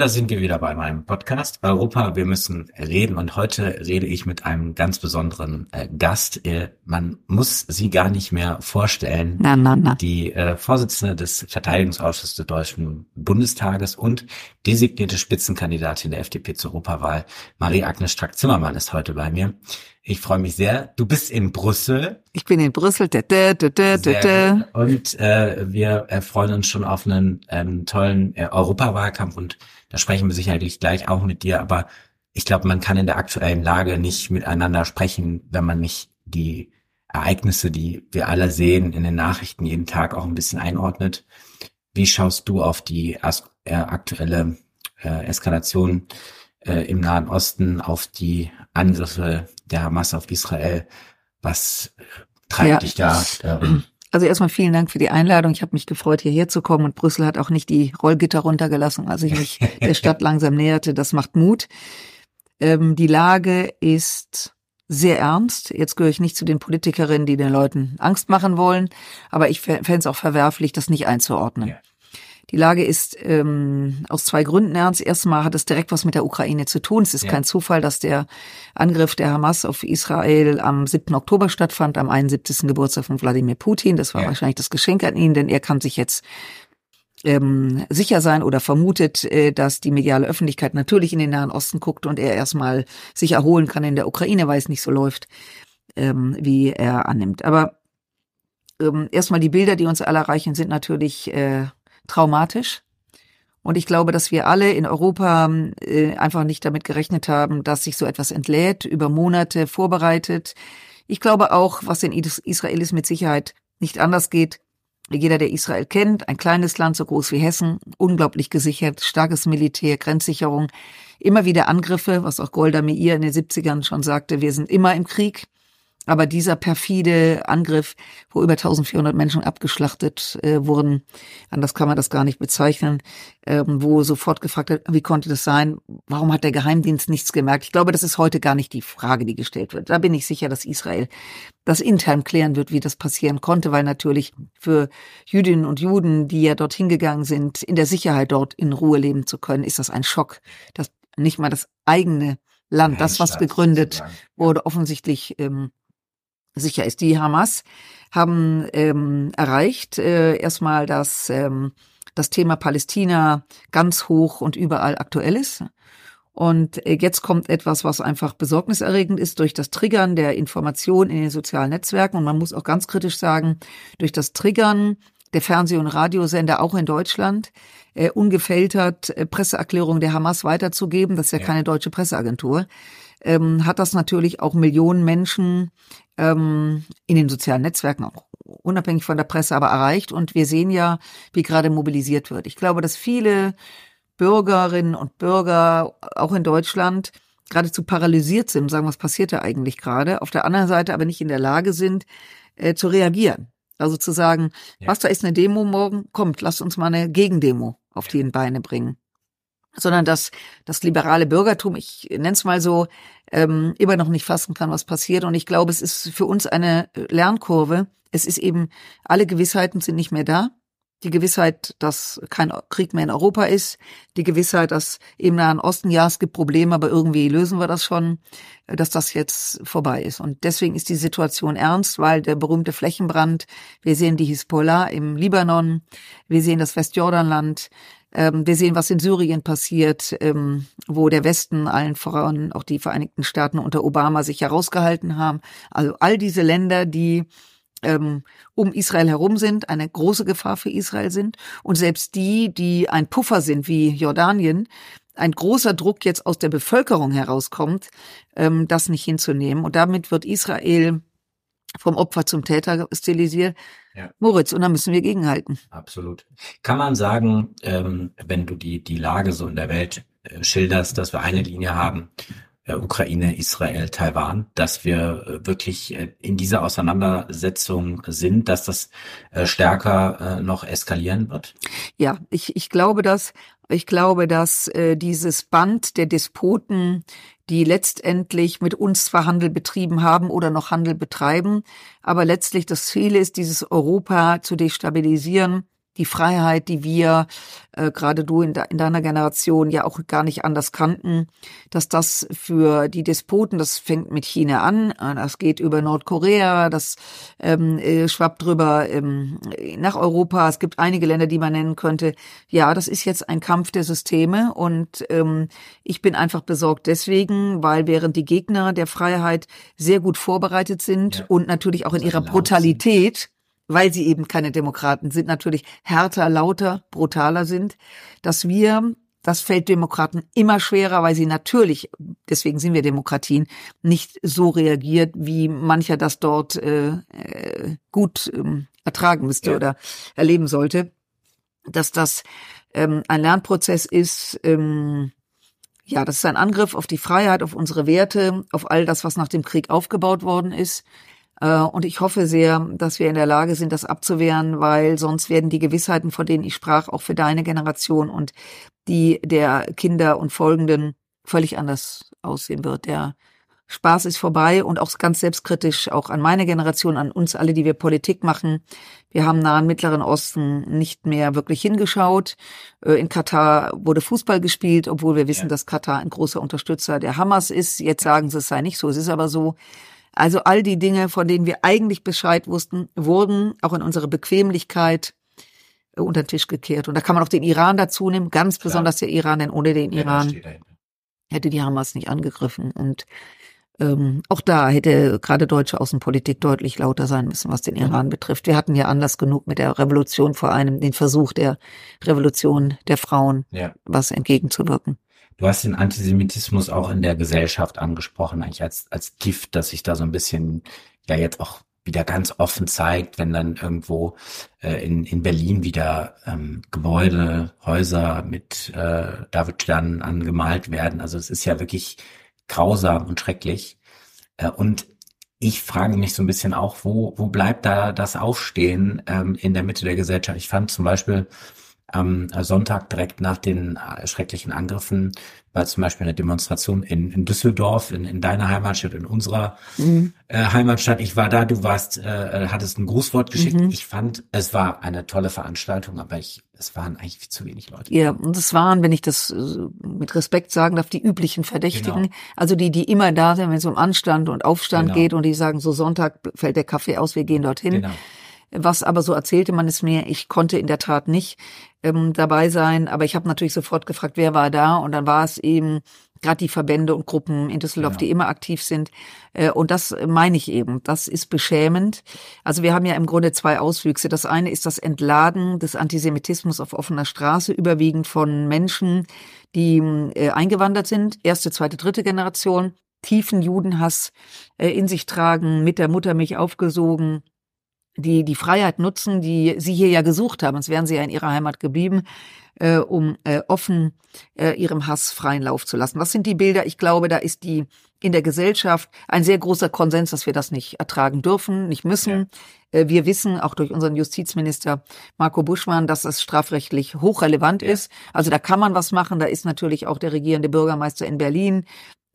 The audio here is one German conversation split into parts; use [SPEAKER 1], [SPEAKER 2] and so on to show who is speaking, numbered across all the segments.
[SPEAKER 1] da sind wir wieder bei meinem Podcast Europa, wir müssen reden und heute rede ich mit einem ganz besonderen äh, Gast. Äh, man muss sie gar nicht mehr vorstellen.
[SPEAKER 2] Na, na, na.
[SPEAKER 1] Die äh, Vorsitzende des Verteidigungsausschusses des Deutschen Bundestages und designierte Spitzenkandidatin der FDP zur Europawahl, Marie-Agnes Strack-Zimmermann ist heute bei mir. Ich freue mich sehr. Du bist in Brüssel.
[SPEAKER 2] Ich bin in Brüssel. Da, da, da.
[SPEAKER 1] Und äh, wir freuen uns schon auf einen ähm, tollen äh, Europawahlkampf und da sprechen wir sicherlich gleich auch mit dir. Aber ich glaube, man kann in der aktuellen Lage nicht miteinander sprechen, wenn man nicht die Ereignisse, die wir alle sehen in den Nachrichten jeden Tag auch ein bisschen einordnet. Wie schaust du auf die äh, aktuelle äh, Eskalation äh, im Nahen Osten, auf die Angriffe der Hamas auf Israel? Was treibt ja. dich da?
[SPEAKER 2] Also erstmal vielen Dank für die Einladung. Ich habe mich gefreut, hierher zu kommen und Brüssel hat auch nicht die Rollgitter runtergelassen, als ich mich der Stadt langsam näherte. Das macht Mut. Ähm, die Lage ist sehr ernst. Jetzt gehöre ich nicht zu den Politikerinnen, die den Leuten Angst machen wollen, aber ich fände es auch verwerflich, das nicht einzuordnen. Ja. Die Lage ist ähm, aus zwei Gründen ernst. Erstmal hat es direkt was mit der Ukraine zu tun. Es ist ja. kein Zufall, dass der Angriff der Hamas auf Israel am 7. Oktober stattfand, am 71. Geburtstag von Wladimir Putin. Das war ja. wahrscheinlich das Geschenk an ihn, denn er kann sich jetzt ähm, sicher sein oder vermutet, äh, dass die mediale Öffentlichkeit natürlich in den Nahen Osten guckt und er erstmal sich erholen kann in der Ukraine, weil es nicht so läuft, ähm, wie er annimmt. Aber ähm, erstmal die Bilder, die uns alle erreichen, sind natürlich äh, traumatisch. Und ich glaube, dass wir alle in Europa äh, einfach nicht damit gerechnet haben, dass sich so etwas entlädt, über Monate vorbereitet. Ich glaube auch, was in Israel ist mit Sicherheit nicht anders geht. Jeder, der Israel kennt, ein kleines Land, so groß wie Hessen, unglaublich gesichert, starkes Militär, Grenzsicherung, immer wieder Angriffe, was auch Golda Meir in den 70ern schon sagte, wir sind immer im Krieg. Aber dieser perfide Angriff, wo über 1400 Menschen abgeschlachtet äh, wurden, anders kann man das gar nicht bezeichnen, ähm, wo sofort gefragt wird, wie konnte das sein? Warum hat der Geheimdienst nichts gemerkt? Ich glaube, das ist heute gar nicht die Frage, die gestellt wird. Da bin ich sicher, dass Israel das intern klären wird, wie das passieren konnte, weil natürlich für Jüdinnen und Juden, die ja dorthin gegangen sind, in der Sicherheit dort in Ruhe leben zu können, ist das ein Schock, dass nicht mal das eigene Land, das, was gegründet wurde, offensichtlich ähm, sicher ist. Die Hamas haben ähm, erreicht äh, erstmal, dass ähm, das Thema Palästina ganz hoch und überall aktuell ist. Und äh, jetzt kommt etwas, was einfach besorgniserregend ist durch das Triggern der Information in den sozialen Netzwerken. Und man muss auch ganz kritisch sagen, durch das Triggern der Fernseh- und Radiosender auch in Deutschland äh, ungefiltert äh, Presseerklärungen der Hamas weiterzugeben. Das ist ja, ja. keine deutsche Presseagentur ähm, hat das natürlich auch Millionen Menschen ähm, in den sozialen Netzwerken auch unabhängig von der Presse aber erreicht. Und wir sehen ja, wie gerade mobilisiert wird. Ich glaube, dass viele Bürgerinnen und Bürger, auch in Deutschland, geradezu paralysiert sind und sagen, was passiert da eigentlich gerade? Auf der anderen Seite aber nicht in der Lage sind, äh, zu reagieren. Also zu sagen, ja. was da ist eine Demo morgen, kommt, lasst uns mal eine Gegendemo auf die Beine bringen sondern dass das liberale Bürgertum, ich nenne es mal so, ähm, immer noch nicht fassen kann, was passiert. Und ich glaube, es ist für uns eine Lernkurve. Es ist eben, alle Gewissheiten sind nicht mehr da. Die Gewissheit, dass kein Krieg mehr in Europa ist, die Gewissheit, dass im Nahen Osten, ja, es gibt Probleme, aber irgendwie lösen wir das schon, dass das jetzt vorbei ist. Und deswegen ist die Situation ernst, weil der berühmte Flächenbrand, wir sehen die Hisbollah im Libanon, wir sehen das Westjordanland, ähm, wir sehen, was in Syrien passiert, ähm, wo der Westen, allen voran auch die Vereinigten Staaten unter Obama sich herausgehalten haben. Also all diese Länder, die ähm, um Israel herum sind, eine große Gefahr für Israel sind. Und selbst die, die ein Puffer sind, wie Jordanien, ein großer Druck jetzt aus der Bevölkerung herauskommt, ähm, das nicht hinzunehmen. Und damit wird Israel vom Opfer zum Täter stilisiert. Ja. Moritz, und da müssen wir gegenhalten.
[SPEAKER 1] Absolut. Kann man sagen, ähm, wenn du die, die Lage so in der Welt äh, schilderst, dass wir eine Linie haben, äh, Ukraine, Israel, Taiwan, dass wir äh, wirklich äh, in dieser Auseinandersetzung sind, dass das äh, stärker äh, noch eskalieren wird?
[SPEAKER 2] Ja, ich, ich glaube das. Ich glaube, dass äh, dieses Band der Despoten, die letztendlich mit uns zwar Handel betrieben haben oder noch Handel betreiben, aber letztlich das Ziel ist, dieses Europa zu destabilisieren, die Freiheit, die wir, äh, gerade du in, de, in, deiner Generation ja auch gar nicht anders kannten, dass das für die Despoten, das fängt mit China an, äh, das geht über Nordkorea, das ähm, äh, schwappt drüber ähm, nach Europa. Es gibt einige Länder, die man nennen könnte. Ja, das ist jetzt ein Kampf der Systeme und ähm, ich bin einfach besorgt deswegen, weil während die Gegner der Freiheit sehr gut vorbereitet sind ja. und natürlich auch in ihrer Brutalität weil sie eben keine Demokraten sind, natürlich härter, lauter, brutaler sind, dass wir, das fällt Demokraten immer schwerer, weil sie natürlich, deswegen sind wir Demokratien, nicht so reagiert, wie mancher das dort äh, äh gut ähm, ertragen müsste ja. oder erleben sollte, dass das ähm, ein Lernprozess ist, ähm, ja, das ist ein Angriff auf die Freiheit, auf unsere Werte, auf all das, was nach dem Krieg aufgebaut worden ist. Äh, und ich hoffe sehr, dass wir in der Lage sind, das abzuwehren, weil sonst werden die Gewissheiten, von denen ich sprach, auch für deine Generation und die der Kinder und Folgenden völlig anders aussehen wird. Der Spaß ist vorbei und auch ganz selbstkritisch auch an meine Generation, an uns alle, die wir Politik machen. Wir haben nahen Mittleren Osten nicht mehr wirklich hingeschaut. Äh, in Katar wurde Fußball gespielt, obwohl wir wissen, ja. dass Katar ein großer Unterstützer der Hamas ist. Jetzt sagen sie, es sei nicht so, es ist aber so. Also all die Dinge, von denen wir eigentlich Bescheid wussten, wurden auch in unserer Bequemlichkeit äh, unter den Tisch gekehrt. Und da kann man auch den Iran dazu nehmen, ganz Klar. besonders der Iran, denn ohne den Iran hätte die Hamas nicht angegriffen. Und ähm, auch da hätte gerade deutsche Außenpolitik deutlich lauter sein müssen, was den Iran mhm. betrifft. Wir hatten ja Anlass genug mit der Revolution vor allem, den Versuch der Revolution der Frauen, ja. was entgegenzuwirken.
[SPEAKER 1] Du hast den Antisemitismus auch in der Gesellschaft angesprochen, eigentlich als, als Gift, das sich da so ein bisschen ja jetzt auch wieder ganz offen zeigt, wenn dann irgendwo äh, in, in Berlin wieder ähm, Gebäude, Häuser mit äh, Davidsternen angemalt werden. Also es ist ja wirklich grausam und schrecklich. Äh, und ich frage mich so ein bisschen auch, wo, wo bleibt da das Aufstehen ähm, in der Mitte der Gesellschaft? Ich fand zum Beispiel am Sonntag direkt nach den äh, schrecklichen Angriffen war zum Beispiel eine Demonstration in, in Düsseldorf, in, in deiner Heimatstadt, in unserer mhm. äh, Heimatstadt. Ich war da, du warst, äh, hattest ein Grußwort geschickt. Mhm. Ich fand, es war eine tolle Veranstaltung, aber ich, es waren eigentlich viel zu wenig Leute.
[SPEAKER 2] Ja, und es waren, wenn ich das äh, mit Respekt sagen darf, die üblichen Verdächtigen. Genau. Also die, die immer da sind, wenn es um Anstand und Aufstand genau. geht und die sagen, so Sonntag fällt der Kaffee aus, wir gehen dorthin. Genau. Was aber so erzählte man es mir, ich konnte in der Tat nicht ähm, dabei sein, aber ich habe natürlich sofort gefragt, wer war da und dann war es eben gerade die Verbände und Gruppen in Düsseldorf, ja. die immer aktiv sind. Äh, und das meine ich eben, das ist beschämend. Also wir haben ja im Grunde zwei Auswüchse. Das eine ist das Entladen des Antisemitismus auf offener Straße, überwiegend von Menschen, die äh, eingewandert sind, erste, zweite, dritte Generation, tiefen Judenhass äh, in sich tragen, mit der Muttermilch aufgesogen, die die Freiheit nutzen, die sie hier ja gesucht haben, sonst wären sie ja in ihrer Heimat geblieben, äh, um äh, offen äh, ihrem Hass freien Lauf zu lassen. Was sind die Bilder? Ich glaube, da ist die in der Gesellschaft ein sehr großer Konsens, dass wir das nicht ertragen dürfen, nicht müssen. Ja. Äh, wir wissen auch durch unseren Justizminister Marco Buschmann, dass es strafrechtlich hochrelevant ja. ist. Also da kann man was machen. Da ist natürlich auch der regierende Bürgermeister in Berlin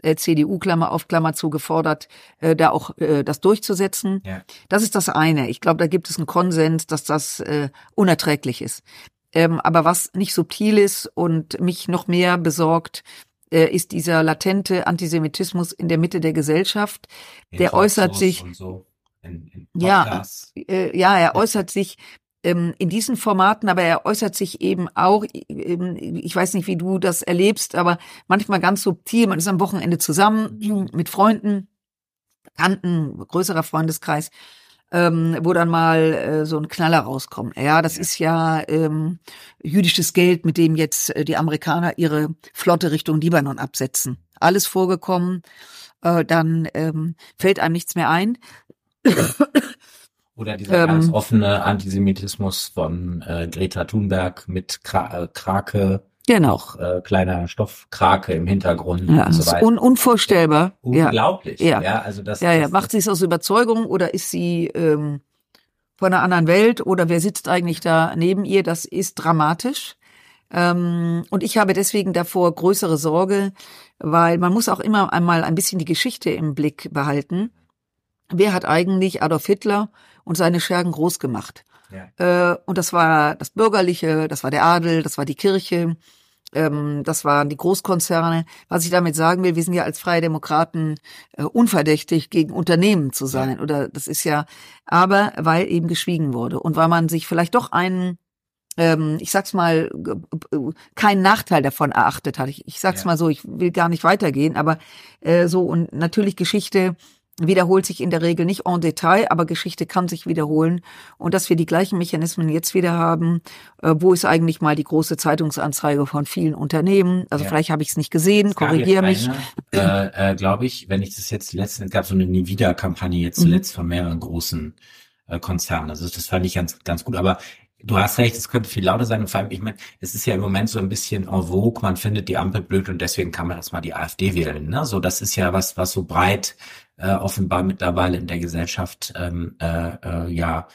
[SPEAKER 2] äh, CDU Klammer auf Klammer zu gefordert, äh, da auch äh, das durchzusetzen. Ja. Das ist das eine. Ich glaube, da gibt es einen Konsens, dass das äh, unerträglich ist. Ähm, aber was nicht subtil ist und mich noch mehr besorgt, äh, ist dieser latente Antisemitismus in der Mitte der Gesellschaft. In der äußert sich. So. In, in ja, äh, ja, er äußert sich ähm, in diesen Formaten, aber er äußert sich eben auch, ähm, ich weiß nicht, wie du das erlebst, aber manchmal ganz subtil, man ist am Wochenende zusammen mit Freunden, Bekannten, größerer Freundeskreis, ähm, wo dann mal äh, so ein Knaller rauskommt. Ja, das ja. ist ja ähm, jüdisches Geld, mit dem jetzt äh, die Amerikaner ihre Flotte Richtung Libanon absetzen. Alles vorgekommen, äh, dann ähm, fällt einem nichts mehr ein.
[SPEAKER 1] Oder dieser ähm, ganz offene Antisemitismus von äh, Greta Thunberg mit Kra äh, Krake.
[SPEAKER 2] Genau.
[SPEAKER 1] Auch, äh, kleiner Stoffkrake im Hintergrund
[SPEAKER 2] ja, und so weiter. Un unvorstellbar.
[SPEAKER 1] Unglaublich.
[SPEAKER 2] Ja. ja, also das. Ja, ja. Das, Macht sie es aus Überzeugung oder ist sie ähm, von einer anderen Welt oder wer sitzt eigentlich da neben ihr? Das ist dramatisch. Ähm, und ich habe deswegen davor größere Sorge, weil man muss auch immer einmal ein bisschen die Geschichte im Blick behalten. Wer hat eigentlich Adolf Hitler und seine Schergen groß gemacht? Ja. Äh, und das war das Bürgerliche, das war der Adel, das war die Kirche, ähm, das waren die Großkonzerne. Was ich damit sagen will, wir sind ja als Freie Demokraten äh, unverdächtig gegen Unternehmen zu sein. Ja. Oder das ist ja, aber weil eben geschwiegen wurde und weil man sich vielleicht doch einen ähm, ich sag's mal, keinen Nachteil davon erachtet hat. Ich, ich sag's ja. mal so, ich will gar nicht weitergehen, aber äh, so und natürlich Geschichte wiederholt sich in der Regel nicht en Detail, aber Geschichte kann sich wiederholen. Und dass wir die gleichen Mechanismen jetzt wieder haben, äh, wo ist eigentlich mal die große Zeitungsanzeige von vielen Unternehmen? Also ja. vielleicht habe ich es nicht gesehen, korrigiere mich.
[SPEAKER 1] Äh, äh, Glaube ich, wenn ich das jetzt letztens, gab so eine Nie-Wieder-Kampagne jetzt mhm. zuletzt mhm. von mehreren großen äh, Konzernen. Also das fand ich ganz, ganz gut. Aber Du hast recht, es könnte viel lauter sein und vor allem, ich meine, es ist ja im Moment so ein bisschen en vogue, man findet die Ampel blöd und deswegen kann man erstmal die AfD wählen. Ne? So, das ist ja was, was so breit äh, offenbar mittlerweile in der Gesellschaft ähm, äh, äh, ja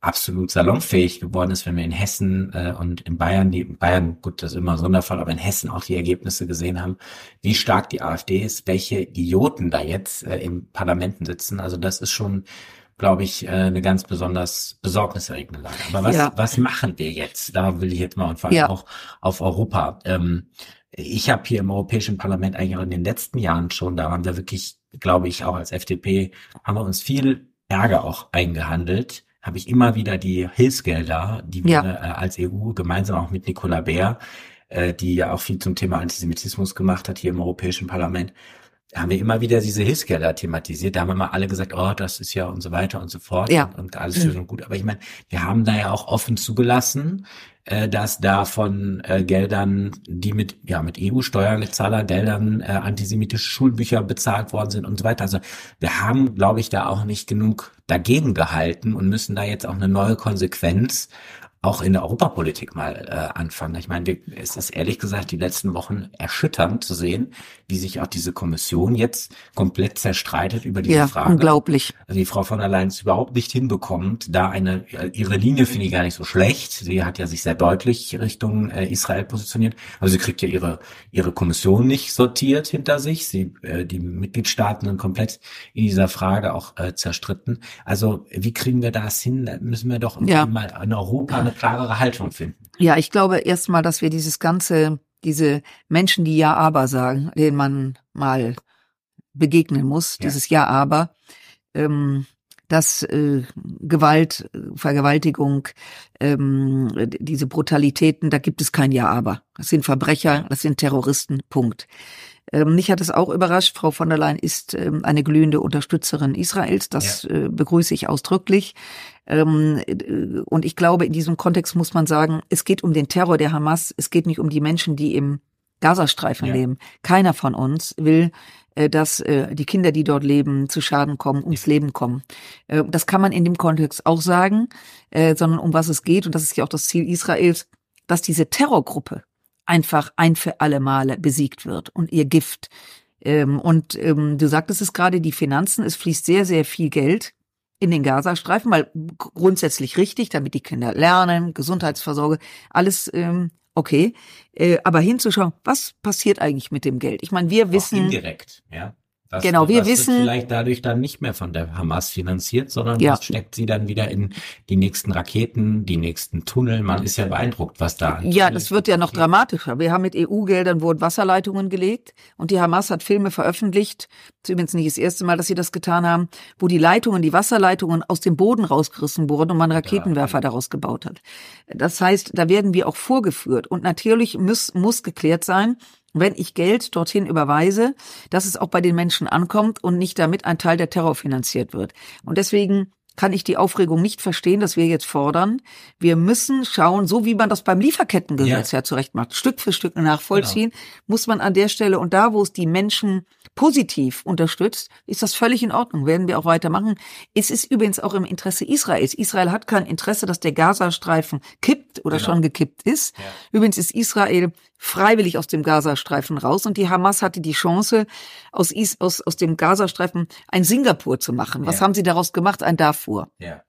[SPEAKER 1] absolut salonfähig geworden ist, wenn wir in Hessen äh, und in Bayern, die in Bayern, gut, das ist immer ein Sonderfall, aber in Hessen auch die Ergebnisse gesehen haben, wie stark die AfD ist, welche Idioten da jetzt äh, im Parlamenten sitzen. Also das ist schon, glaube ich, äh, eine ganz besonders besorgniserregende Lage. Aber was, ja. was machen wir jetzt? Da will ich jetzt mal und vor allem ja. auch auf Europa. Ähm, ich habe hier im Europäischen Parlament eigentlich auch in den letzten Jahren schon, da haben wir wirklich, glaube ich, auch als FDP, haben wir uns viel Ärger auch eingehandelt. Habe ich immer wieder die Hilfsgelder, die wir äh, als EU gemeinsam auch mit Nicola Bär, äh, die ja auch viel zum Thema Antisemitismus gemacht hat hier im Europäischen Parlament, haben wir immer wieder diese Hilfsgelder thematisiert. Da haben wir mal alle gesagt, oh, das ist ja und so weiter und so fort ja. und, und alles schön mhm. und gut. Aber ich meine, wir haben da ja auch offen zugelassen, äh, dass da von äh, Geldern, die mit ja mit EU-Steuerzahlergeldern äh, antisemitische Schulbücher bezahlt worden sind und so weiter. Also wir haben, glaube ich, da auch nicht genug dagegen gehalten und müssen da jetzt auch eine neue Konsequenz auch in der Europapolitik mal äh, anfangen. Ich meine, es ist ehrlich gesagt die letzten Wochen erschütternd zu sehen, wie sich auch diese Kommission jetzt komplett zerstreitet über diese ja, Frage.
[SPEAKER 2] Unglaublich.
[SPEAKER 1] Also die Frau von der Leyen es überhaupt nicht hinbekommt, da eine ihre Linie finde ich gar nicht so schlecht. Sie hat ja sich sehr deutlich Richtung äh, Israel positioniert. Also sie kriegt ja ihre ihre Kommission nicht sortiert hinter sich. Sie äh, die Mitgliedstaaten sind komplett in dieser Frage auch äh, zerstritten. Also wie kriegen wir das hin? Da müssen wir doch ja. mal in Europa eine klarere Haltung finden.
[SPEAKER 2] Ja, ich glaube erstmal, dass wir dieses ganze, diese Menschen, die Ja, aber sagen, denen man mal begegnen muss, ja. dieses Ja, aber, ähm, dass äh, Gewalt, Vergewaltigung, ähm, diese Brutalitäten, da gibt es kein Ja, aber. Das sind Verbrecher, das sind Terroristen, Punkt. Ähm, mich hat es auch überrascht, Frau von der Leyen ist ähm, eine glühende Unterstützerin Israels, das ja. äh, begrüße ich ausdrücklich. Ähm, äh, und ich glaube, in diesem Kontext muss man sagen, es geht um den Terror der Hamas, es geht nicht um die Menschen, die im Gazastreifen ja. leben. Keiner von uns will, äh, dass die Kinder, die dort leben, zu Schaden kommen, ums Leben kommen. Das kann man in dem Kontext auch sagen, sondern um was es geht, und das ist ja auch das Ziel Israels, dass diese Terrorgruppe einfach ein für alle Male besiegt wird und ihr Gift. Und du sagtest es gerade, die Finanzen, es fließt sehr, sehr viel Geld in den Gazastreifen, weil grundsätzlich richtig, damit die Kinder lernen, Gesundheitsversorge, alles ähm, okay. Äh, aber hinzuschauen, was passiert eigentlich mit dem Geld? Ich meine, wir wissen.
[SPEAKER 1] Auch indirekt, ja.
[SPEAKER 2] Das, genau, wir wissen.
[SPEAKER 1] vielleicht dadurch dann nicht mehr von der Hamas finanziert, sondern ja. das steckt sie dann wieder in die nächsten Raketen, die nächsten Tunnel. Man ist ja beeindruckt, was da.
[SPEAKER 2] Ja, das wird ja noch dramatischer. Wir haben mit EU-Geldern wurden Wasserleitungen gelegt und die Hamas hat Filme veröffentlicht. Das ist übrigens nicht das erste Mal, dass sie das getan haben, wo die Leitungen, die Wasserleitungen aus dem Boden rausgerissen wurden und man Raketenwerfer ja. daraus gebaut hat. Das heißt, da werden wir auch vorgeführt und natürlich muss, muss geklärt sein, wenn ich Geld dorthin überweise, dass es auch bei den Menschen ankommt und nicht damit ein Teil der Terror finanziert wird. Und deswegen kann ich die Aufregung nicht verstehen, dass wir jetzt fordern. Wir müssen schauen, so wie man das beim Lieferkettengesetz ja, ja zurecht macht, Stück für Stück nachvollziehen, genau. muss man an der Stelle und da, wo es die Menschen positiv unterstützt, ist das völlig in Ordnung, werden wir auch weitermachen. Es ist übrigens auch im Interesse Israels. Israel hat kein Interesse, dass der Gazastreifen kippt oder genau. schon gekippt ist. Ja. Übrigens ist Israel freiwillig aus dem Gazastreifen raus und die Hamas hatte die Chance, aus, aus, aus dem Gazastreifen ein Singapur zu machen. Was ja. haben sie daraus gemacht? Ein Darfur. Ja.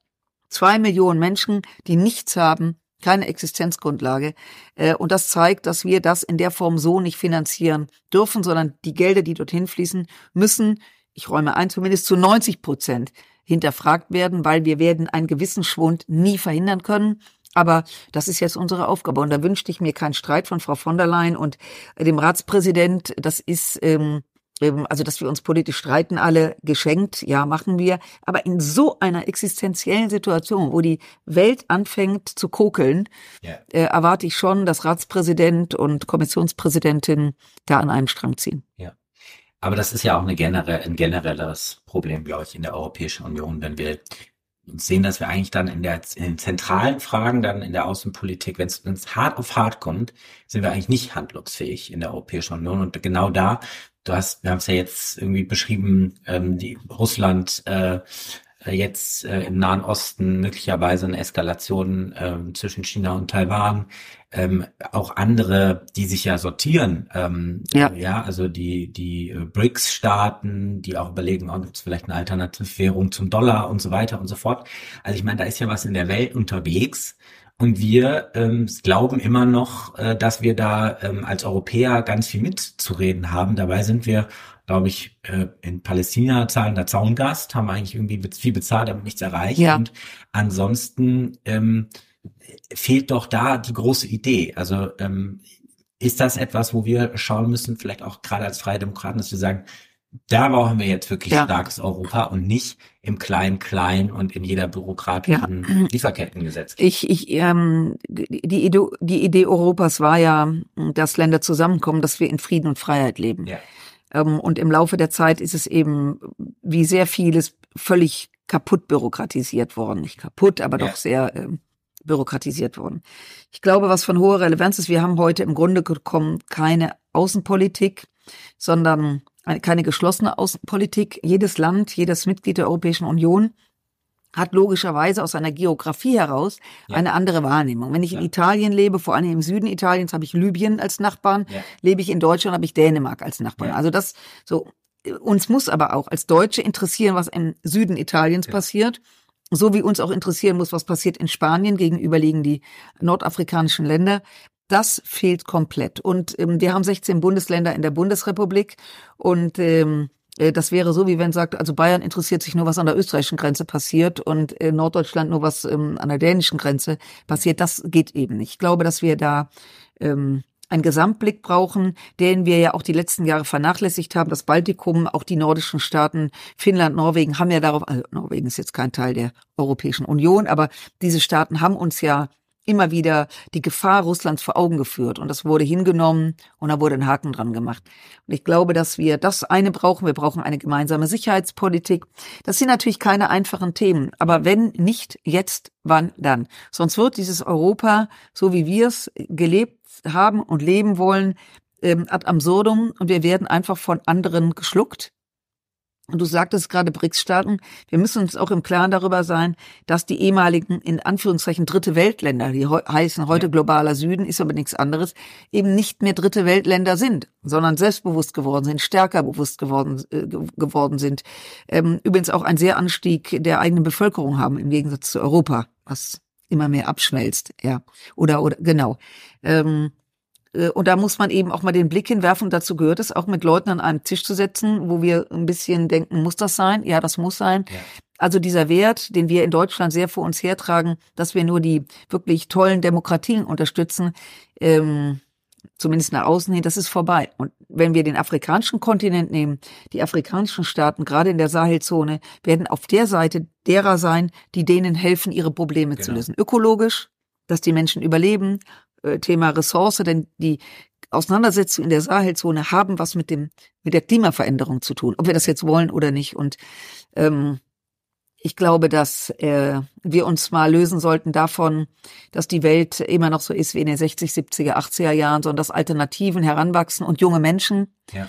[SPEAKER 2] Zwei Millionen Menschen, die nichts haben, keine Existenzgrundlage. Äh, und das zeigt, dass wir das in der Form so nicht finanzieren dürfen, sondern die Gelder, die dorthin fließen, müssen, ich räume ein, zumindest zu 90 Prozent hinterfragt werden, weil wir werden einen gewissen Schwund nie verhindern können. Aber das ist jetzt unsere Aufgabe. Und da wünschte ich mir keinen Streit von Frau von der Leyen und dem Ratspräsident. Das ist, ähm, ähm, also dass wir uns politisch streiten, alle geschenkt, ja, machen wir. Aber in so einer existenziellen Situation, wo die Welt anfängt zu kokeln, yeah. äh, erwarte ich schon, dass Ratspräsident und Kommissionspräsidentin da an einem Strang ziehen.
[SPEAKER 1] Ja. Aber das ist ja auch generell, ein generelles Problem, glaube ich, in der Europäischen Union, wenn wir sehen, dass wir eigentlich dann in, der, in den zentralen Fragen, dann in der Außenpolitik, wenn es hart auf hart kommt, sind wir eigentlich nicht handlungsfähig in der Europäischen Union. Und genau da, du hast, wir haben es ja jetzt irgendwie beschrieben, ähm, die Russland äh, äh, jetzt äh, im Nahen Osten möglicherweise eine Eskalation äh, zwischen China und Taiwan, ähm, auch andere, die sich ja sortieren, ähm, ja. ja, also die die äh, BRICS-Staaten, die auch überlegen, oh, gibt es vielleicht eine Alternativwährung zum Dollar und so weiter und so fort. Also ich meine, da ist ja was in der Welt unterwegs. Und wir ähm, glauben immer noch, äh, dass wir da ähm, als Europäer ganz viel mitzureden haben. Dabei sind wir glaube ich, äh, in Palästina zahlen da Zaungast, haben eigentlich irgendwie viel bezahlt, aber nichts erreicht. Ja. Und ansonsten ähm, fehlt doch da die große Idee. Also ähm, ist das etwas, wo wir schauen müssen, vielleicht auch gerade als Freie Demokraten, dass wir sagen, da brauchen wir jetzt wirklich ja. starkes Europa und nicht im kleinen Klein und in jeder bürokratischen ja. Lieferkettengesetz.
[SPEAKER 2] Ich, ich, ähm, die, Idee, die Idee Europas war ja, dass Länder zusammenkommen, dass wir in Frieden und Freiheit leben. Ja. Ähm, und im Laufe der Zeit ist es eben, wie sehr vieles, völlig kaputt bürokratisiert worden. Nicht kaputt, aber ja. doch sehr äh, bürokratisiert worden. Ich glaube, was von hoher Relevanz ist, wir haben heute im Grunde gekommen keine Außenpolitik, sondern keine geschlossene Außenpolitik. Jedes Land, jedes Mitglied der Europäischen Union hat logischerweise aus seiner Geografie heraus ja. eine andere Wahrnehmung. Wenn ich ja. in Italien lebe, vor allem im Süden Italiens, habe ich Libyen als Nachbarn, ja. lebe ich in Deutschland, habe ich Dänemark als Nachbarn. Also das so uns muss aber auch als Deutsche interessieren, was im Süden Italiens passiert. So wie uns auch interessieren muss, was passiert in Spanien gegenüberliegen die nordafrikanischen Länder. Das fehlt komplett. Und ähm, wir haben 16 Bundesländer in der Bundesrepublik und ähm, äh, das wäre so, wie wenn sagt, also Bayern interessiert sich nur, was an der österreichischen Grenze passiert und in Norddeutschland nur, was ähm, an der dänischen Grenze passiert. Das geht eben nicht. Ich glaube, dass wir da ähm, einen Gesamtblick brauchen, den wir ja auch die letzten Jahre vernachlässigt haben. Das Baltikum, auch die nordischen Staaten, Finnland, Norwegen haben ja darauf, also Norwegen ist jetzt kein Teil der Europäischen Union, aber diese Staaten haben uns ja immer wieder die Gefahr Russlands vor Augen geführt und das wurde hingenommen und da wurde ein Haken dran gemacht. Und ich glaube, dass wir das eine brauchen. Wir brauchen eine gemeinsame Sicherheitspolitik. Das sind natürlich keine einfachen Themen, aber wenn nicht jetzt, wann dann? Sonst wird dieses Europa, so wie wir es gelebt haben und leben wollen, ähm, ad absurdum und wir werden einfach von anderen geschluckt und du sagtest gerade BRICS-Staaten, wir müssen uns auch im Klaren darüber sein, dass die ehemaligen, in Anführungszeichen, dritte Weltländer, die he heißen heute globaler Süden, ist aber nichts anderes, eben nicht mehr dritte Weltländer sind, sondern selbstbewusst geworden sind, stärker bewusst geworden, äh, geworden sind. Ähm, übrigens auch einen sehr Anstieg der eigenen Bevölkerung haben, im Gegensatz zu Europa, was immer mehr abschmelzt, ja. Oder, oder, genau. Ähm, äh, und da muss man eben auch mal den Blick hinwerfen. Dazu gehört es auch mit Leuten an einem Tisch zu setzen, wo wir ein bisschen denken, muss das sein? Ja, das muss sein. Ja. Also dieser Wert, den wir in Deutschland sehr vor uns hertragen, dass wir nur die wirklich tollen Demokratien unterstützen, ähm, zumindest nach außen hin, das ist vorbei. Und wenn wir den afrikanischen Kontinent nehmen, die afrikanischen Staaten, gerade in der Sahelzone, werden auf der Seite derer sein, die denen helfen, ihre Probleme genau. zu lösen. Ökologisch, dass die Menschen überleben, äh, Thema Ressource, denn die Auseinandersetzungen in der Sahelzone haben was mit dem mit der Klimaveränderung zu tun, ob wir das jetzt wollen oder nicht. Und ähm, ich glaube, dass äh, wir uns mal lösen sollten davon, dass die Welt immer noch so ist wie in den 60, 70er, 80er Jahren, sondern dass Alternativen heranwachsen und junge Menschen. Ja.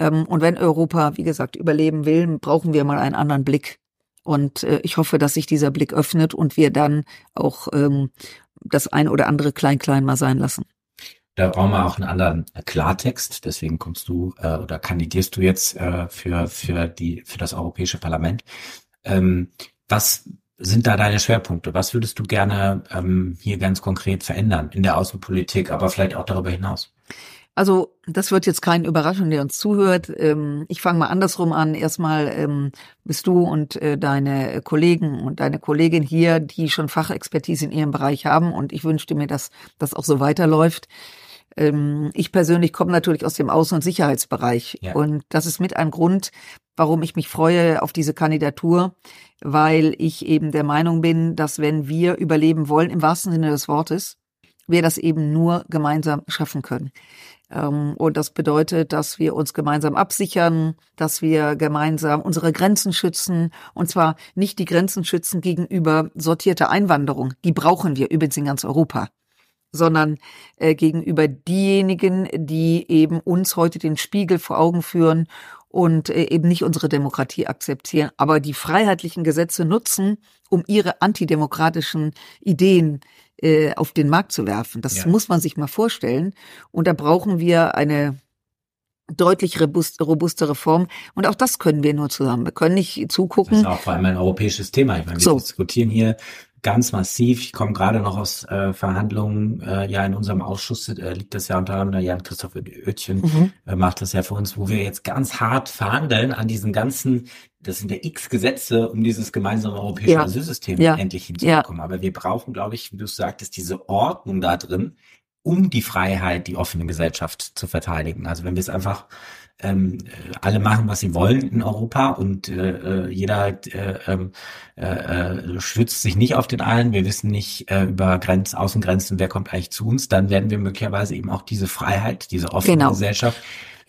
[SPEAKER 2] Ähm, und wenn Europa, wie gesagt, überleben will, brauchen wir mal einen anderen Blick. Und äh, ich hoffe, dass sich dieser Blick öffnet und wir dann auch ähm, das ein oder andere Klein-Klein mal sein lassen.
[SPEAKER 1] Da brauchen wir auch einen anderen Klartext. Deswegen kommst du äh, oder kandidierst du jetzt äh, für für die für das Europäische Parlament. Ähm, was sind da deine Schwerpunkte? Was würdest du gerne ähm, hier ganz konkret verändern in der Außenpolitik, aber vielleicht auch darüber hinaus?
[SPEAKER 2] Also das wird jetzt kein Überraschung, der uns zuhört. Ähm, ich fange mal andersrum an. Erstmal ähm, bist du und äh, deine Kollegen und deine Kollegin hier, die schon Fachexpertise in ihrem Bereich haben. Und ich wünschte mir, dass das auch so weiterläuft. Ähm, ich persönlich komme natürlich aus dem Außen- und Sicherheitsbereich. Ja. Und das ist mit ein Grund, warum ich mich freue auf diese Kandidatur, weil ich eben der Meinung bin, dass wenn wir überleben wollen, im wahrsten Sinne des Wortes, wir das eben nur gemeinsam schaffen können. Ähm, und das bedeutet, dass wir uns gemeinsam absichern, dass wir gemeinsam unsere Grenzen schützen. Und zwar nicht die Grenzen schützen gegenüber sortierter Einwanderung. Die brauchen wir übrigens in ganz Europa sondern äh, gegenüber diejenigen, die eben uns heute den Spiegel vor Augen führen und äh, eben nicht unsere Demokratie akzeptieren, aber die freiheitlichen Gesetze nutzen, um ihre antidemokratischen Ideen äh, auf den Markt zu werfen. Das ja. muss man sich mal vorstellen. Und da brauchen wir eine deutlich robust, robustere Form. Und auch das können wir nur zusammen. Wir können nicht zugucken. Das
[SPEAKER 1] ist auch vor allem ein europäisches Thema. Ich meine, wir so. diskutieren hier ganz massiv. Ich komme gerade noch aus äh, Verhandlungen, äh, ja in unserem Ausschuss äh, liegt das ja unter anderem, Jan-Christoph Oetchen mhm. äh, macht das ja für uns, wo wir jetzt ganz hart verhandeln an diesen ganzen, das sind ja x Gesetze, um dieses gemeinsame europäische ja. Asylsystem ja. endlich hinzubekommen. Ja. Aber wir brauchen, glaube ich, wie du sagtest, diese Ordnung da drin, um die Freiheit, die offene Gesellschaft zu verteidigen. Also wenn wir es einfach ähm, alle machen, was sie wollen in Europa und äh, äh jeder äh, ähm, äh, äh, schützt sich nicht auf den allen. Wir wissen nicht äh, über Grenz, Außengrenzen, wer kommt eigentlich zu uns. Dann werden wir möglicherweise eben auch diese Freiheit, diese offene genau. Gesellschaft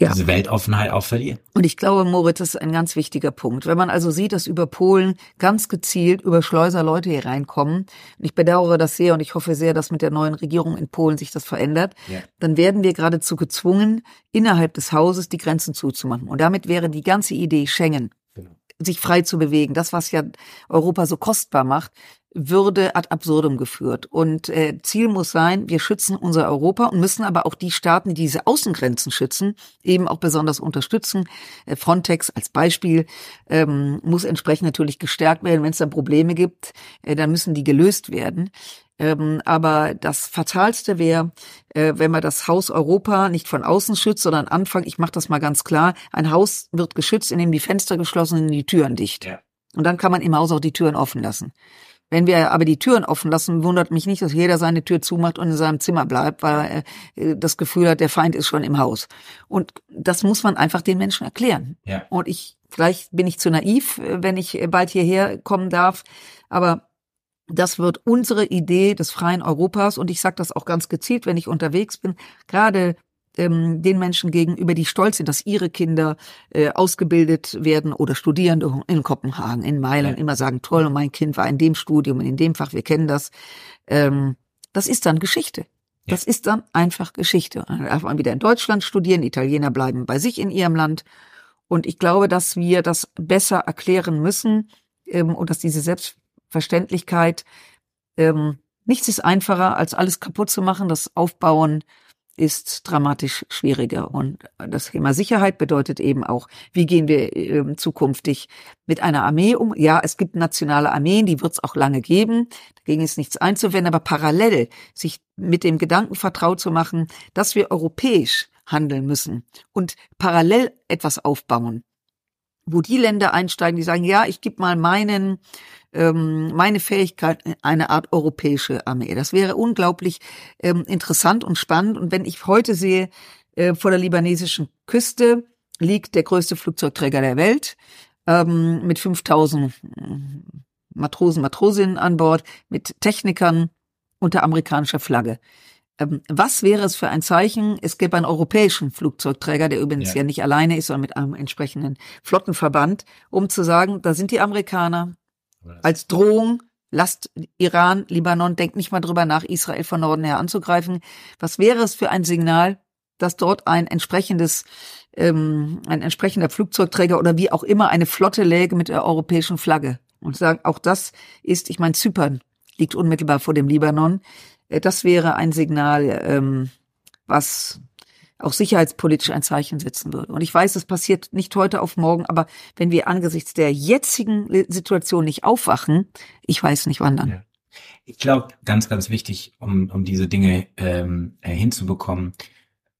[SPEAKER 1] ja. diese Weltoffenheit auch verlieren.
[SPEAKER 2] Und ich glaube, Moritz, das ist ein ganz wichtiger Punkt. Wenn man also sieht, dass über Polen ganz gezielt über Schleuser Leute hier reinkommen, und ich bedauere das sehr und ich hoffe sehr, dass mit der neuen Regierung in Polen sich das verändert, ja. dann werden wir geradezu gezwungen, innerhalb des Hauses die Grenzen zuzumachen. Und damit wäre die ganze Idee Schengen genau. sich frei zu bewegen, das, was ja Europa so kostbar macht, würde ad absurdum geführt. Und äh, Ziel muss sein, wir schützen unser Europa und müssen aber auch die Staaten, die diese Außengrenzen schützen, eben auch besonders unterstützen. Äh, Frontex als Beispiel ähm, muss entsprechend natürlich gestärkt werden. Wenn es da Probleme gibt, äh, dann müssen die gelöst werden. Ähm, aber das Fatalste wäre, äh, wenn man das Haus Europa nicht von außen schützt, sondern anfangen, ich mache das mal ganz klar, ein Haus wird geschützt, indem die Fenster geschlossen sind und die Türen dicht. Ja. Und dann kann man im Haus auch die Türen offen lassen. Wenn wir aber die Türen offen lassen, wundert mich nicht, dass jeder seine Tür zumacht und in seinem Zimmer bleibt, weil er äh, das Gefühl hat, der Feind ist schon im Haus. Und das muss man einfach den Menschen erklären. Ja. Und ich, vielleicht bin ich zu naiv, äh, wenn ich bald hierher kommen darf, aber das wird unsere Idee des freien Europas und ich sage das auch ganz gezielt, wenn ich unterwegs bin, gerade ähm, den Menschen gegenüber, die stolz sind, dass ihre Kinder äh, ausgebildet werden oder studieren in Kopenhagen, in Mailand, ja. immer sagen, toll, mein Kind war in dem Studium, in dem Fach, wir kennen das. Ähm, das ist dann Geschichte. Das ja. ist dann einfach Geschichte. Dann darf man wieder in Deutschland studieren, Italiener bleiben bei sich in ihrem Land. Und ich glaube, dass wir das besser erklären müssen ähm, und dass diese Selbstverständlichkeit ähm, nichts ist einfacher, als alles kaputt zu machen, das Aufbauen ist dramatisch schwieriger. Und das Thema Sicherheit bedeutet eben auch, wie gehen wir äh, zukünftig mit einer Armee um? Ja, es gibt nationale Armeen, die wird es auch lange geben. Dagegen ist nichts einzuwenden, aber parallel sich mit dem Gedanken vertraut zu machen, dass wir europäisch handeln müssen und parallel etwas aufbauen, wo die Länder einsteigen, die sagen, ja, ich gebe mal meinen ähm, meine Fähigkeit eine Art europäische Armee. Das wäre unglaublich ähm, interessant und spannend. Und wenn ich heute sehe, äh, vor der libanesischen Küste liegt der größte Flugzeugträger der Welt ähm, mit 5000 Matrosen, Matrosinnen an Bord, mit Technikern unter amerikanischer Flagge. Ähm, was wäre es für ein Zeichen? Es gäbe einen europäischen Flugzeugträger, der übrigens ja. ja nicht alleine ist, sondern mit einem entsprechenden Flottenverband, um zu sagen, da sind die Amerikaner, als Drohung, lasst Iran, Libanon, denkt nicht mal drüber nach, Israel von Norden her anzugreifen. Was wäre es für ein Signal, dass dort ein entsprechendes, ähm, ein entsprechender Flugzeugträger oder wie auch immer eine Flotte läge mit der europäischen Flagge? Und sagen, auch das ist, ich meine, Zypern liegt unmittelbar vor dem Libanon. Äh, das wäre ein Signal, ähm, was auch sicherheitspolitisch ein Zeichen setzen würde. Und ich weiß, das passiert nicht heute auf morgen, aber wenn wir angesichts der jetzigen Situation nicht aufwachen, ich weiß nicht wann dann. Ja.
[SPEAKER 1] Ich glaube, ganz, ganz wichtig, um, um diese Dinge ähm, äh, hinzubekommen,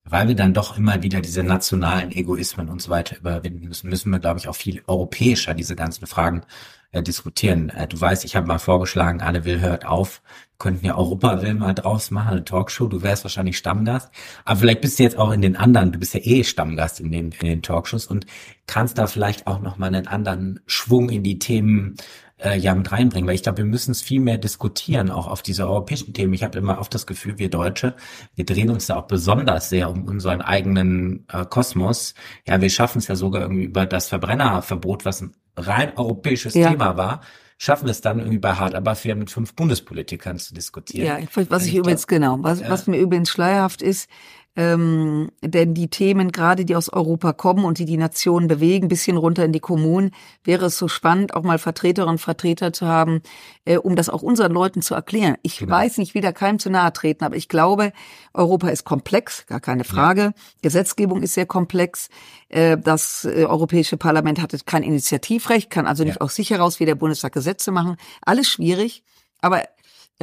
[SPEAKER 1] weil wir dann doch immer wieder diese nationalen Egoismen und so weiter überwinden müssen, müssen wir, glaube ich, auch viel europäischer diese ganzen Fragen äh, diskutieren. Äh, du weißt, ich habe mal vorgeschlagen, Anne Will hört auf, wir könnten ja Europa will mal draus machen, eine Talkshow, du wärst wahrscheinlich Stammgast, aber vielleicht bist du jetzt auch in den anderen, du bist ja eh Stammgast in den, in den Talkshows und kannst da vielleicht auch nochmal einen anderen Schwung in die Themen äh, ja mit reinbringen, weil ich glaube, wir müssen es viel mehr diskutieren, auch auf diese europäischen Themen. Ich habe immer oft das Gefühl, wir Deutsche, wir drehen uns da auch besonders sehr um unseren eigenen äh, Kosmos. Ja, wir schaffen es ja sogar irgendwie über das Verbrennerverbot, was ein rein europäisches ja. Thema war, schaffen wir es dann irgendwie bei Hart aber fair mit fünf Bundespolitikern zu diskutieren.
[SPEAKER 2] Ja, was ich, ich übrigens, glaub, genau, was, ja. was mir übrigens schleierhaft ist, ähm, denn die Themen, gerade die aus Europa kommen und die die Nationen bewegen, bisschen runter in die Kommunen, wäre es so spannend, auch mal Vertreterinnen und Vertreter zu haben, äh, um das auch unseren Leuten zu erklären. Ich genau. weiß nicht, wie da keinem zu nahe treten, aber ich glaube, Europa ist komplex, gar keine Frage. Ja. Gesetzgebung ist sehr komplex. Äh, das äh, Europäische Parlament hatte kein Initiativrecht, kann also nicht ja. aus sich heraus wie der Bundestag Gesetze machen. Alles schwierig. Aber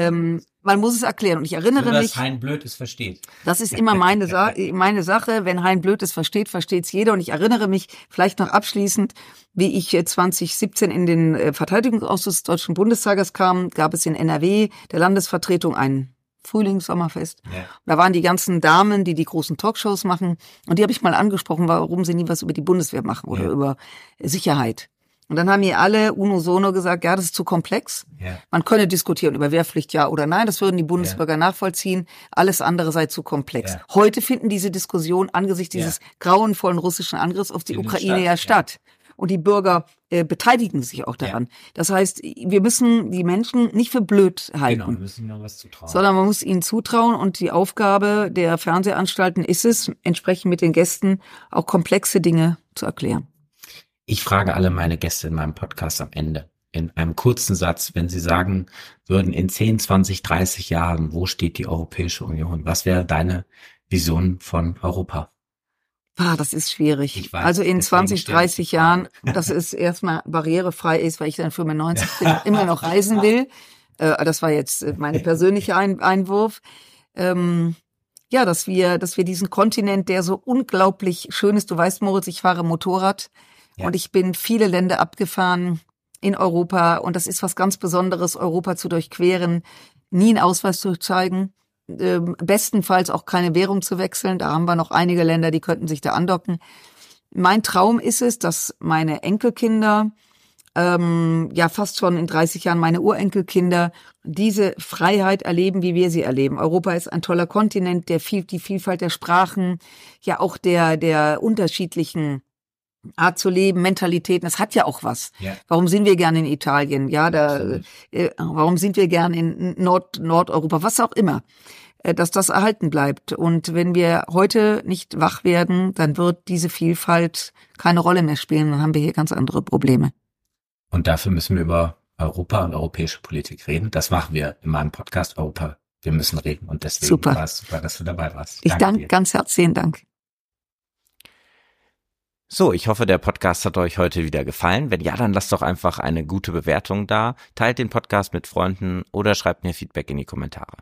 [SPEAKER 2] ähm, man muss es erklären. Und ich erinnere so, dass mich.
[SPEAKER 1] Hein Blöd es versteht.
[SPEAKER 2] Das ist immer meine, Sa meine Sache. Wenn Hein Blöd es versteht, versteht es jeder. Und ich erinnere mich vielleicht noch abschließend, wie ich 2017 in den äh, Verteidigungsausschuss des Deutschen Bundestages kam, gab es in NRW der Landesvertretung ein Frühlings-Sommerfest. Ja. Da waren die ganzen Damen, die die großen Talkshows machen. Und die habe ich mal angesprochen, warum sie nie was über die Bundeswehr machen oder ja. über Sicherheit. Und dann haben mir alle uno sono gesagt, ja, das ist zu komplex. Ja. Man könne diskutieren über Wehrpflicht ja oder nein, das würden die Bundesbürger ja. nachvollziehen. Alles andere sei zu komplex. Ja. Heute finden diese Diskussionen angesichts dieses grauenvollen russischen Angriffs auf die Finden Ukraine statt. ja statt. Und die Bürger äh, beteiligen sich auch daran. Das heißt, wir müssen die Menschen nicht für blöd halten. Genau, wir müssen ihnen was zutrauen. Sondern man muss ihnen zutrauen und die Aufgabe der Fernsehanstalten ist es, entsprechend mit den Gästen auch komplexe Dinge zu erklären.
[SPEAKER 1] Ich frage alle meine Gäste in meinem Podcast am Ende in einem kurzen Satz, wenn Sie sagen würden, in 10, 20, 30 Jahren, wo steht die Europäische Union? Was wäre deine Vision von Europa?
[SPEAKER 2] Ah, das ist schwierig. Weiß, also in 20, 30 Jahren, dass es erstmal barrierefrei ist, weil ich dann 95 bin, immer noch reisen will. Äh, das war jetzt äh, meine persönliche Einwurf. Ähm, ja, dass wir, dass wir diesen Kontinent, der so unglaublich schön ist. Du weißt, Moritz, ich fahre Motorrad. Ja. Und ich bin viele Länder abgefahren in Europa und das ist was ganz Besonderes, Europa zu durchqueren, nie einen Ausweis zu zeigen, äh, bestenfalls auch keine Währung zu wechseln. Da haben wir noch einige Länder, die könnten sich da andocken. Mein Traum ist es, dass meine Enkelkinder, ähm, ja fast schon in 30 Jahren meine Urenkelkinder, diese Freiheit erleben, wie wir sie erleben. Europa ist ein toller Kontinent, der viel, die Vielfalt der Sprachen, ja auch der, der unterschiedlichen Art zu leben, Mentalitäten, das hat ja auch was. Ja. Warum sind wir gern in Italien? Ja, da, äh, warum sind wir gern in Nord, Nordeuropa? Was auch immer. Äh, dass das erhalten bleibt. Und wenn wir heute nicht wach werden, dann wird diese Vielfalt keine Rolle mehr spielen. Dann haben wir hier ganz andere Probleme.
[SPEAKER 1] Und dafür müssen wir über Europa und europäische Politik reden. Das machen wir in meinem Podcast Europa. Wir müssen reden. Und deswegen
[SPEAKER 2] super.
[SPEAKER 1] war es super, dass du dabei warst.
[SPEAKER 2] Ich danke ganz herzlichen Dank.
[SPEAKER 1] So, ich hoffe, der Podcast hat euch heute wieder gefallen. Wenn ja, dann lasst doch einfach eine gute Bewertung da, teilt den Podcast mit Freunden oder schreibt mir Feedback in die Kommentare.